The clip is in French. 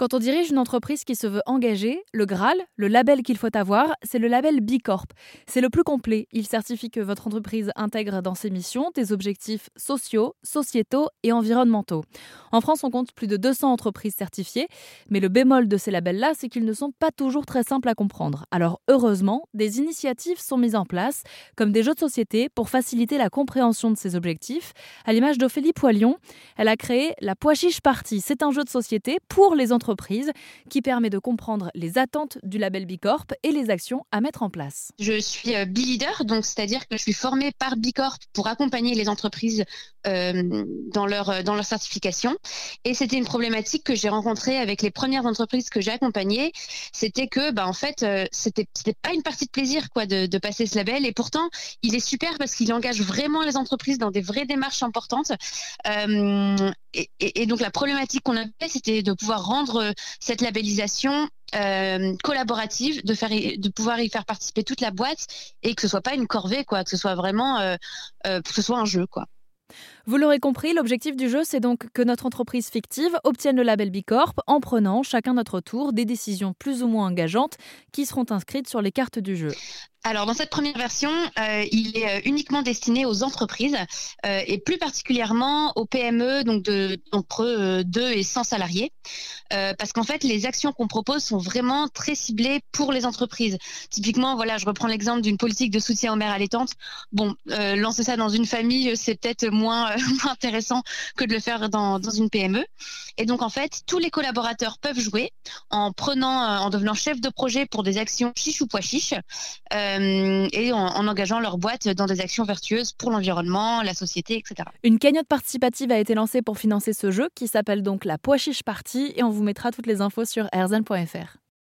Quand on dirige une entreprise qui se veut engagée, le Graal, le label qu'il faut avoir, c'est le label B Corp. C'est le plus complet. Il certifie que votre entreprise intègre dans ses missions des objectifs sociaux, sociétaux et environnementaux. En France, on compte plus de 200 entreprises certifiées, mais le bémol de ces labels-là, c'est qu'ils ne sont pas toujours très simples à comprendre. Alors heureusement, des initiatives sont mises en place, comme des jeux de société pour faciliter la compréhension de ces objectifs. À l'image d'Ophélie Poilion, elle a créé la Poichiche Party. C'est un jeu de société pour les entreprises qui permet de comprendre les attentes du label Bicorp et les actions à mettre en place. Je suis euh, B-Leader, donc c'est-à-dire que je suis formée par Bicorp pour accompagner les entreprises euh, dans, leur, euh, dans leur certification. Et c'était une problématique que j'ai rencontrée avec les premières entreprises que j'ai accompagnées. C'était que, bah, en fait, c'était, pas une partie de plaisir quoi, de, passer ce label. Et pourtant, il est super parce qu'il engage vraiment les entreprises dans des vraies démarches importantes. et, donc, la problématique qu'on avait, c'était de pouvoir rendre euh, cette labellisation euh, collaborative, de, faire, de pouvoir y faire participer toute la boîte et que ce soit pas une corvée, quoi, que ce soit vraiment, euh, que ce soit un jeu, quoi. Vous l'aurez compris, l'objectif du jeu, c'est donc que notre entreprise fictive obtienne le label Bicorp en prenant chacun notre tour des décisions plus ou moins engageantes qui seront inscrites sur les cartes du jeu. Alors dans cette première version, euh, il est euh, uniquement destiné aux entreprises euh, et plus particulièrement aux PME, donc de entre 2 et 100 salariés, parce qu'en fait les actions qu'on propose sont vraiment très ciblées pour les entreprises. Typiquement, voilà, je reprends l'exemple d'une politique de soutien aux mères allaitantes. Bon, lancer ça dans une famille, c'est peut-être moins, intéressant que de le faire dans, dans une PME. Et donc en fait, tous les collaborateurs peuvent jouer en prenant, en devenant chef de projet pour des actions chiche ou pois chiche. Euh, et en, engageant leur boîte dans des actions vertueuses pour l'environnement, la société, etc. Une cagnotte participative a été lancée pour financer ce jeu qui s'appelle donc la Pois Chiche Party et on vous mettra toutes les infos sur erzen.fr.